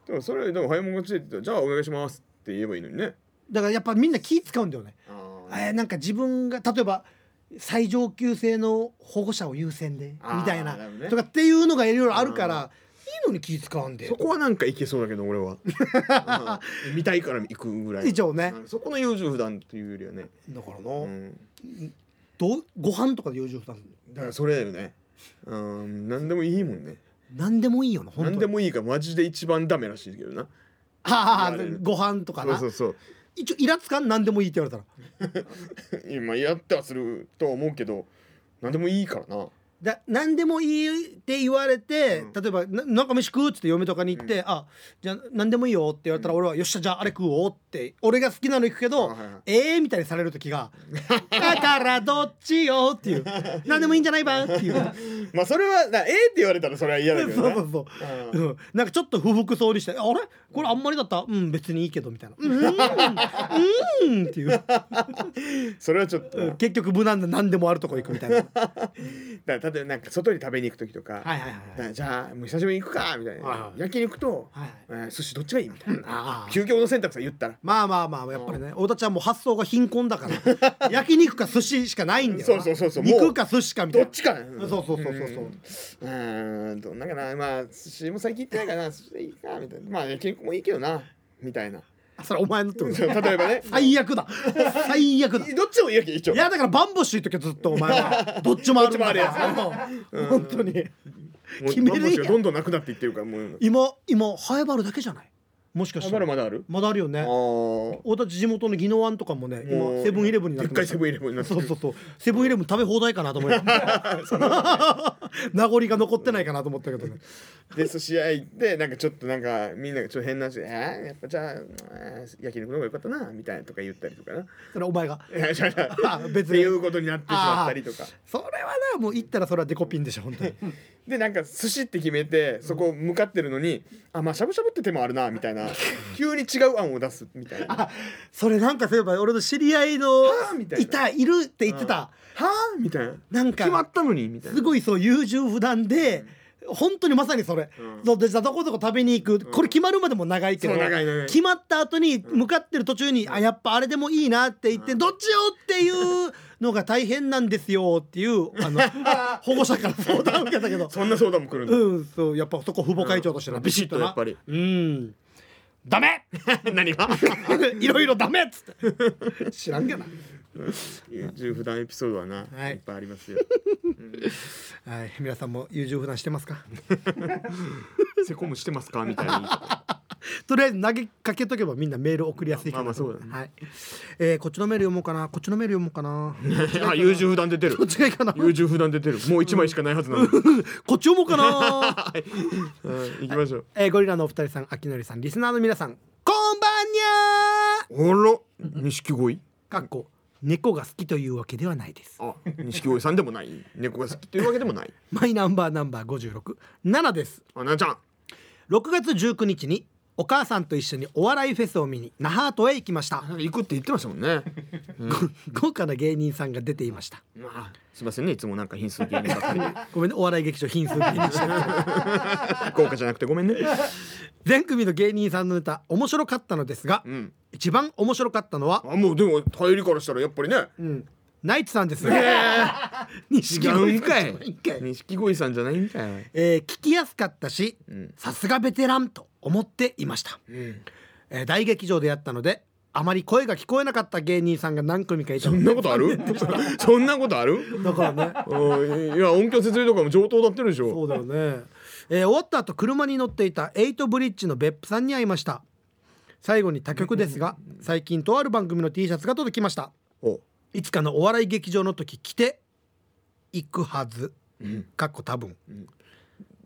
でもそれでも早いもん勝ちでって言ったらじゃあお願いしますって言えばいいのにね。だからやっぱみんな気使うんだよね。あえーなんか自分が例えば最上級生の保護者を優先でみたいなとかっていうのがいろいろあるからいいのに気使うんで。そこはなんかいけそうだけど俺は。うん。見たいから行くぐらい以上ね。うんそこの優柔不断っていうよりはね。だからな、うん。どうご飯とかで優柔不断だからそれだよね。うん何でもいいもんね。何でもいいよな本当に。何でもいいからマジで一番ダメらしいけどな。ああ言われる。ご飯とかな。そうそうそう。一応イラつかん何でもいいって言われたら。今やってはするとは思うけど何でもいいからなだ何でもいいって言われて、うん。例えばな「なんか飯食う?」っつって嫁とかに行って「あじゃあ何でもいいよ」って言われたら俺は「よっしゃじゃああれ食おう」って俺が好きなの行くけどあはいはい「ええー」みたいにされる時が「だからどっちよ」っていう「何でもいいんじゃないば」っていう。まあそれはなええって言われたらそれは嫌だけどなそうそうそう、う。ん、なんかちょっと不服そうにして「あれ？これあんまりだった？うん別にいいけど」みたいな「うーんうーん」っていう。それはちょっと。な結局無難な何でもあるとこ行くみたいな。だから例えばなんか外に食べに行く時とか、はいはいはいじゃあもう久しぶりに行くかみたいな、はいはい焼肉と、はいえー寿司どっちがいいみたいな、ああ究極の選択肢言ったら。まあまあまあやっぱりね太田ちゃんも発想が貧困だから。焼肉か寿司しかないんだよな。そうそうそうそう。肉か寿司かみたいな。どっちかなそうそうそうそうそう。うん。うん。どんなかな。まあ寿司も最近行ってないからな。寿司でいいかみたいな。まあ焼肉もいいけどな。みたいなそれお前のってこと例えばね。最悪だ。最悪だ。どっちもいいわけ一応。いやだからバンボッシュ言っとけずっとお前は。どっちもあるんだ。どっちもあるうん本当に。決めれんや。バンボシがどんどんなくなっていってるからもう。今今ハエバルだけじゃない？もしかしあたら。まだある？まだあるよね。あー。大田地元の宜野湾とかもね今セブンイレブンになってセブンイレブンになってる。そうそうそう。セブンイレブン食べ放題かなと思って 名残が残ってないかなと思ったけどね。で寿司屋行ってなんかちょっとなんかみんながちょっと変な話で「えー、やっぱじゃあ、えー焼肉の方が良かったな」みたいなとか言ったりとかな。それお前が。別 にっていうことになってしまったりとか。それはなもう行ったらそれはデコピンでしょ本当に でなんか寿司って決めてそこ向かってるのにあまあしゃぶしゃぶって手もあるなみたいな。急に違う案を出すみたいな。はそれなんかそういえば俺の知り合いのあみたいな。いたいるって言ってた。あみたいな。なんか決まったのにみたいな。すごいそう優柔不断で本当にまさにそれ、うん。そうでじゃあどこどこ食べに行く、これ決まるまでも長いけど決まった後に向かってる途中に、あやっぱあれでもいいなって言って、どっちよっていうのが大変なんですよっていうあの 保護者から相談を受けたけど。そんな相談も来るんだ、うんそうやっぱそこ父母会長としてな、うんビシッとな。やっぱり。うん。ダメ！何が？いろいろダメ！っつって。知らんけな。優柔不断エピソードはな、はい。い、っぱいありますよ。はい。皆さんも優柔不断してますか？セコムしてますか？みたいな。とりあえず投げかけとけばみんなメール送りやすいかなまあまあそうだねはい、えーこっちのメール読もうかなこっちのメール読もうかな あ優柔不断出てるどっ。ちがいいかなこ優柔不断出てる。もう一枚しかないはずなの。っち読もうかなはい、行きましょう。えーゴリラのお二人さん秋のりさんリスナーの皆さんこんばんにゃあら、錦鯉？ーかっこ猫が好きというわけではないですあ、錦鯉さんでもない？猫が好きというわけでもない。マイナンバーナンバー56 7ですあ、ななちゃん。6月19日にお母さんと一緒にお笑いフェスを見に那覇島へ行きました行くって言ってましたもんね。豪華な芸人さんが出ていましたまあ、すみませんね、いつもなんか品数芸人ばっかりで。ごめんねお笑い劇場品数芸人して 豪華じゃなくてごめんね。全組の芸人さんのネタ面白かったのですが、うん。一番面白かったのは、あ、もうでも入りからしたらやっぱりね。うん、ナイツさんですええ錦鯉かいさんじゃないんかい錦鯉さんじゃないんかい。えー聞きやすかったしうん。さすがベテランと思っていました、うん。えー大劇場でやったのであまり声が聞こえなかった芸人さんが何組かいたのそんなことある？そんなことある？だからねうんいや音響設備とかも上等だってるでしょ。そうだよね、えー終わった後車に乗っていたエイトブリッジの別府さんに会いました最後に他局ですが最近とある番組の T シャツが届きましたお。いつかのお笑い劇場の時着て行くはずうん。かっこ多分、ん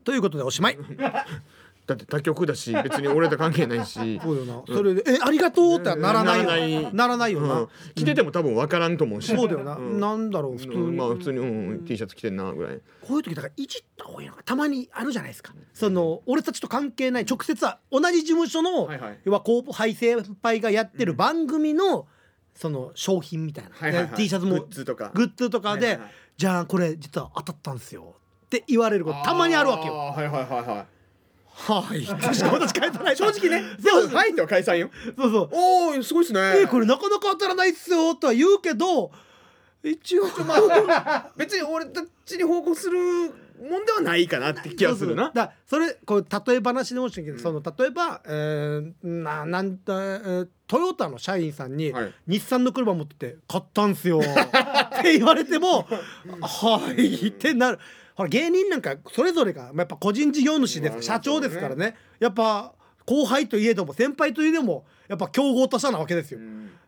ということでおしまい だって他局だし 別に俺と関係ないし。そうよな、それで「えありがとう」ってはならないよ。ならない。よな、うん、着てても多分分からんと思うし。そうだよな、うん。なんだろう普通に、うんまあ普通に、うん、T シャツ着てんなぐらい。こういう時だからいじった方がいいのか。たまにあるじゃないですか。その俺たちと関係ない直接は同じ事務所の、はいはい。要はコープハイ先輩がやってる番組の、その商品みたいな、はいはいはい。T シャツもグッズとか。グッズとかで、はいはいはい。じゃあこれ実は当たったんですよ。って言われることたまにあるわけよ。はいはいはいはい。はい。確か私書いてない。正直ね、そうそう入っては解散よ。そうそう。おお、すごいですね。えこれなかなか当たらないっすよとは言うけど一応まあ、別に俺たちに報告するもんではないかなって気がするな。だそれこう例え話でもしたけど、その例えば、えー、ななんだ、えートヨタの社員さんに、はい日産の車持ってて買ったんすよって言われてもはいってなるほら芸人なんかそれぞれがまあやっぱ個人事業主ですまあ社長ですからね。やっぱ後輩といえども先輩といえどもやっぱ競合他社なわけですよ、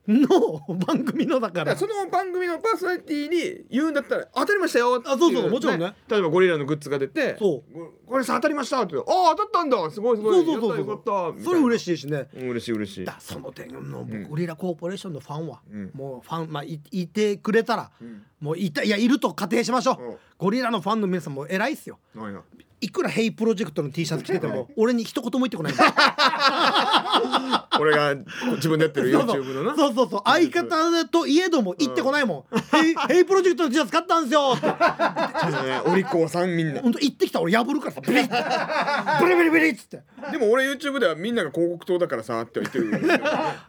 の番組のだから。らその番組のパーソナリティに言うんだったら当たりましたよあそうそうもちろんね。例えばゴリラのグッズが出てそう。ごこれさ当たりましたって。ああ当たったんだ。すごいすごい。そうそうそうやったよかった。それ嬉ししいしね。い嬉しい嬉しい。だその点のん。ゴリラコーポレーションのファンは、うん。もうファンまあいいてくれたら、ん。もういたいやいると仮定しましょう、うん。ゴリラのファンの皆さんも偉いっすよいくらヘイプロジェクトの T シャツ着てても俺に一言も言ってこない 俺が自分でやってる YouTube のな。そうそうそう。相方といえども言ってこないもん、ヘイヘイプロジェクトのャツ買ったんですよ。ってねお利口さんみんな。本当言ってきたら俺破るからさ。ブリッ。ブリブリブリっつって。でも俺 YouTube ではみんなが広告塔だからさって言ってる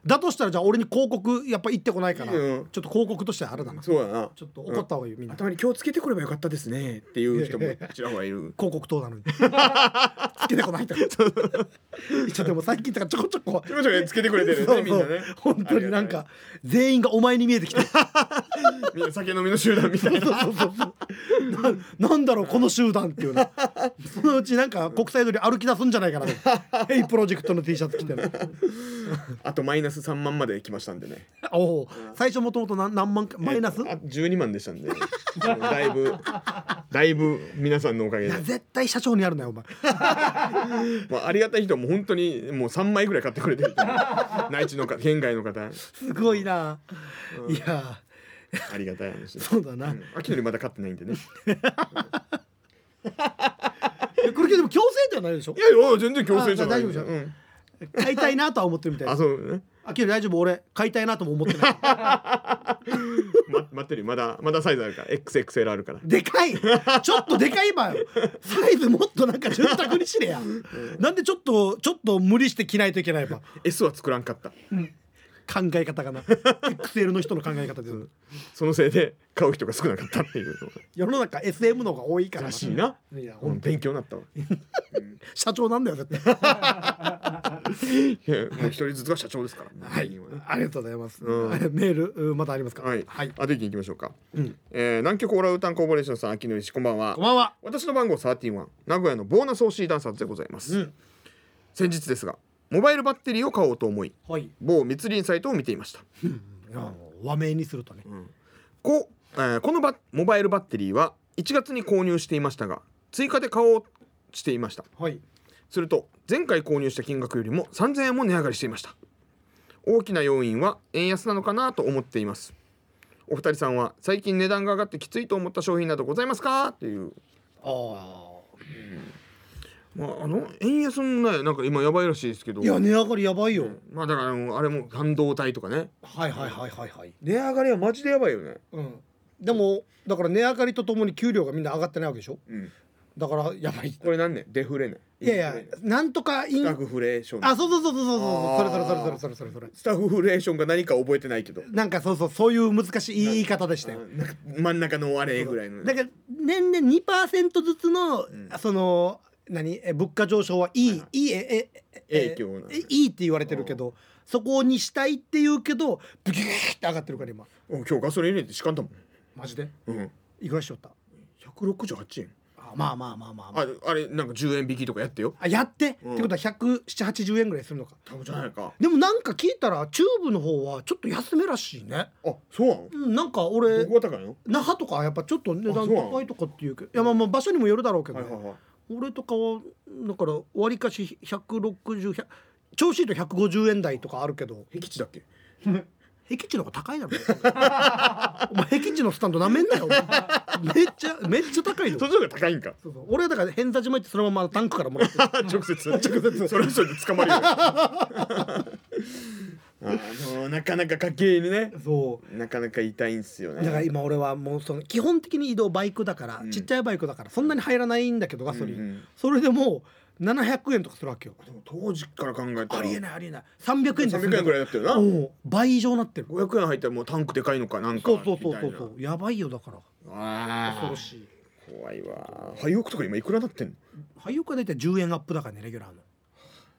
だとしたらじゃあ俺に広告やっぱ言ってこないから、うん。ちょっと広告としてあれだな。そうやな。ちょっと怒った方がいいよみんな。頭に気をつけてくればよかったですねっていう人もちらほらいる。広告塔なのに。つけてこないと。か一応でも最近とかちょこちょこちょこちょこつけてくれてるねみんなね。本当になんか全員がお前に見えてきて。酒飲みの集団みたいな。そうそうそうななんだろうこの集団っていうね。そのうちなんか国際通り歩き出すんじゃないかなと。ヘイプロジェクトの T シャツ着てるあとマイナス3万まで来ましたんでね。おお最初もともと何何万かマイナス？いあ12万でしたんで。だいぶだいぶ皆さんのおかげで。や、絶対社長にやるなよお前。まあ、ありがたい人はもう本当にもう3枚ぐらい買ってくれてる 内地の方県外の方。すごいな、いや。ありがたい話。そうだな、うん。秋のりまだ買ってないんでね。えこれでも強制ではないでしょ？いやいや全然強制じゃない。あ大丈夫じゃん。うん。買いたいなとは思ってるみたいあですそうねあけど大丈夫？俺買いたいなとも思ってない。ま、待ってるよ。まだまだサイズあるから。XXL あるから。でかい。ちょっとでかいばよ。サイズもっとなんか潤沢にしれや、なんでちょっとちょっと無理して着ないといけないば。S は作らんかった考え方がな。XL の人の考え方です。そのせいで買う人が少なかったっていう世の中 SM の方が多いから。らしいな。いやうん勉強になったわ。社長なんだよ絶対。いやもう一人ずつが社長ですから。はい。ありがとうございます。うん。メールうまだありますか。はい、はい。あと一気に行きましょうか、うん。えー南極オーラウータンコーポレーションさん秋の石こんばんは。こんばんは。私の番号31名古屋のボーナス OC ダンサーズでございます、うん。先日ですがモバイルバッテリーを買おうと思いはい。某密林サイトを見ていました。和名にするとね。こ,、えーこのバモバイルバッテリーは1月に購入していましたが追加で買おうとしていました。はい。すると前回購入した金額よりも3000円も値上がりしていました。大きな要因は円安なのかなと思っています。お二人さんは最近値段が上がってきついと思った商品などございますか？っていう。あまああの円安もねなんか今やばいらしいですけどあ。いや値上がりやばいよ。まあだからあのあれも半導体とかねはいはいはいはいはい。値上がりはマジでやばいよねうん。でもだから値上がりとともに給料がみんな上がってないわけでしょ？うんだからやばい。これなんねデフレねいやいやなんとかインスタッ。フレーションあそうそうそうそうそうそれそれそれそれそれそれ。スタッフレーションが何か覚えてないけどなんかそうそうそういう難しい言い方でしたよ。なんか真ん中のあれぐらいのだから年々2%ずつの、その何？え物価上昇はいい、はいはい。いいえええ影響なんだえいいって言われてるけどそこにしたいって言うけどブキューって上がってるから今。お今日ガソリン入れてしかんだもん。マジで？うん。いくらしよった。168円。あまあまあまあまあ、まあ、ああれなんか10円引きとかやってよ。あやって、うん。ってことは17080円ぐらいするのか。多分じゃないか。でもなんか聞いたらチューブの方はちょっと安めらしいね。あそうなの？うんなんか俺那覇とかやっぱちょっと値段高いとかっていうけどいやまあまあ場所にもよるだろうけど、はいはいはい俺とかはだからわりかし160100調子いいと150円台とかあるけど僻地だっけ？僻地の方が高いだろ。お前僻地のスタンドなめんなよめっちゃめっちゃ高いよ。そっちの方が高いんか。そうそう。俺はだから偏差島行ってそのままタンクからもらってる。直接直接それはそれで捕まるよ あのなかなか家計にね。そなかなか痛いんすよね。うだから今俺はもうその基本的に移動バイクだから、うん。ちっちゃいバイクだからそんなに入らないんだけどガソリン、うんうんそれでもう700円とかするわけよ。でも当時から考えたら。ありえないありえない。300円で300円ぐらいだったよな。もう倍以上なってる。500円入ったらもうタンクでかいのかなんかそうそうそうそうそう。やばいよだから。ああ。恐ろしい。怖いわ廃屋とか今いくらなってんの？廃屋は大体10円アップだからねレギュラーの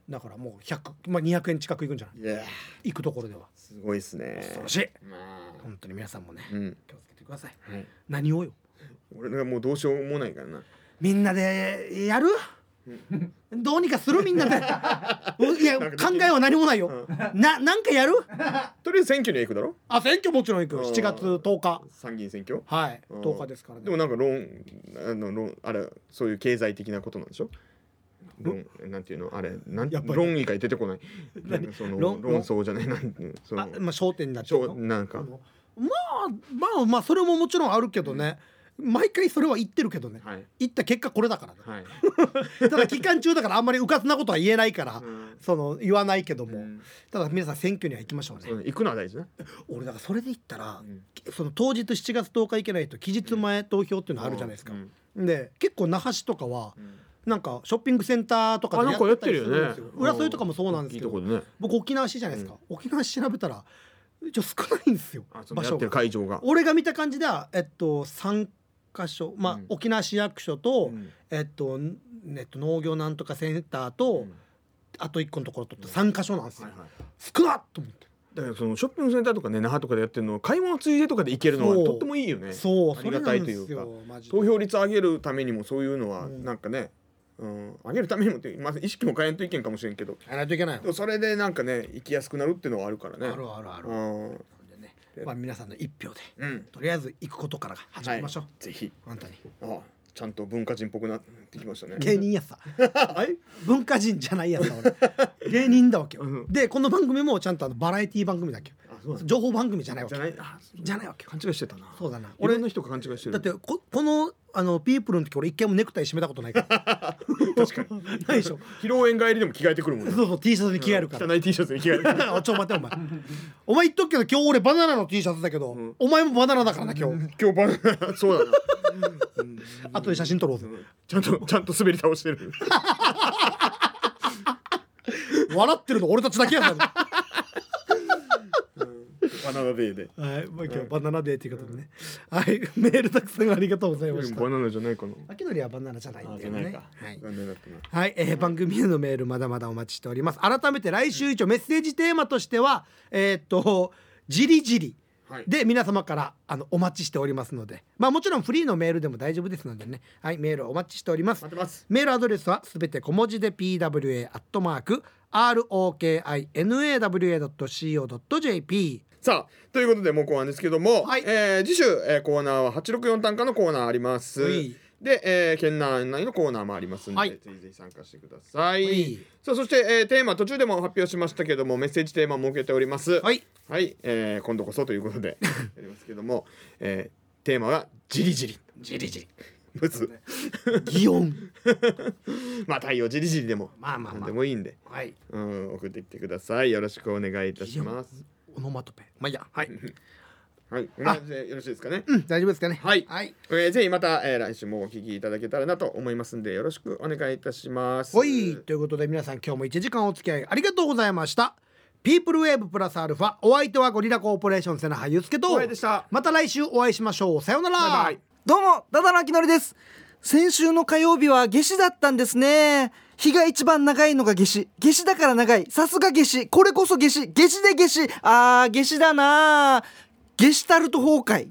だからもう100、まあ、200円近くいくんじゃない？いや。行くところでは。すごいっすね。恐ろしい。まあ。本当に皆さんもねうん。気をつけてください。はい。何をよ？俺がもうどうしようもないからな。みんなでやる？どうにかするみんなで。う いや考えは何もないよ。ななんかやる？とりあえず選挙には行くだろ？あ選挙もちろん行く。うん。7月10日。参議院選挙？はい。うん。10日ですからね。でもなんか論あの論あれそういう経済的なことなんでしょ？論なんていうの？あれなんやっぱり論以外出てこない。その論論？争じゃないなんそのあまあ焦点になっちゃうの？なんか。まあまあまあそれももちろんあるけどね。毎回それは言ってるけどね。はい。言った結果これだからね。はい。ただ期間中だからあんまりうかつなことは言えないから、うん。その言わないけども、うん。ただ皆さん選挙には行きましょうね、そうね行くのは大事な俺だからそれで言ったら、うん。その当日7月10日行けないと期日前投票っていうのあるじゃないですか、うん。で結構那覇市とかはうんなんかショッピングセンターとかでやってるよねたりすんです浦添とかもそうなんですけど僕沖縄市じゃないですか、沖縄市調べたら一応少ないんですよ場所が。会場が。俺が見た感じではえっと3箇所まあ、うん。沖縄市役所と、うん。えっと、んえっと農業なんとかセンターと、うん。あと1個のところとって3箇所なんですよ、はいはい。少なっと思って。だからそのショッピングセンターとかね那覇とかでやってるの買い物ついでとかで行けるのはとってもいいよね。そうありがたいというか。投票率上げるためにもそういうのはうん。なんかね、うん、上げるためにもって、まあ、意識も変えんといけんかもしれんけど。やらないといけないそれでなんかね行きやすくなるっていうのはあるからね。あるあるある、うん。でねまあ、皆さんの一票でうん。とりあえず行くことから始めましょう、ぜひ。本当に。あちゃんと文化人っぽくなってきましたね。芸人やさ。はい。文化人じゃないやさ俺。芸人だわけよ、うん。でこの番組もちゃんとあのバラエティ番組だっけ情報番組じゃないわけ。じゃない。あじゃないわけよ。勘違いしてたな。そうだな。俺俺の人が勘違いしてる。だってここのあのピープルの時俺一回もネクタイ締めたことないから。確かに。ないでしょ。披露宴帰りでも着替えてくるもんね。そうそう T シャツに着替えるから、汚い T シャツに着替える おちょ待ってお前。お前言っとくけど今日俺バナナの T シャツだけど、ん。お前もバナナだからな今日。今日バナナ そうだな。後で写真撮ろうぜ。ちゃんとちゃんと滑り倒してる。笑ってるの俺たちだけやからバナナデーで。はい、まあ、今日バナナデーということでね。はい、メールたくさんありがとうございました。バナナじゃないかな。秋のりはバナナじゃないんだよね。はい。えー番組へのメールまだまだお待ちしております。改めて来週一応メッセージテーマとしては、えーっと、じりじり。はい。で皆様からあのお待ちしておりますので。まあもちろんフリーのメールでも大丈夫ですのでね。はい。メールお待ちしております。待ってます。メールアドレスはすべて小文字で pwa アットマーク rokinawa.co.jp さあということでもう後半ですけども、はい。えー次週、えーコーナーは864単価のコーナーあります。はい。で、えー、県内のコーナーもありますんで、はい。ぜひぜひ参加してください、はい。さあそして、えーテーマ途中でも発表しましたけどもメッセージテーマを設けております。はい。はい、えー今度こそということで やりますけども、えーテーマはじりじり。じりじり。むず。擬音。まあ太陽じりじりでもまあまあまあ。何でもいいんで、はい。うん、送ってきてください。よろしくお願いいたしますオノマトペ。まあいいや。はい。はい。よろしいですかね？うん大丈夫ですかね？はい。はい。えーぜひまた、えー来週もお聞きいただけたらなと思いますんでよろしくお願いいたします。ほい。ということで皆さん今日も1時間お付き合いありがとうございました。ピープルウェーブプラスアルファお相手はゴリラコーポレーション瀬名俳優介とまた来週お会いしましょう。さようなら。バイバイ。どうも、ダダラキノリです。先週の火曜日は夏至だったんですね。日が一番長いのが夏至。夏至だから長い。さすが夏至。これこそ夏至。夏至で夏至。あー、夏至だな夏至タルト崩壊。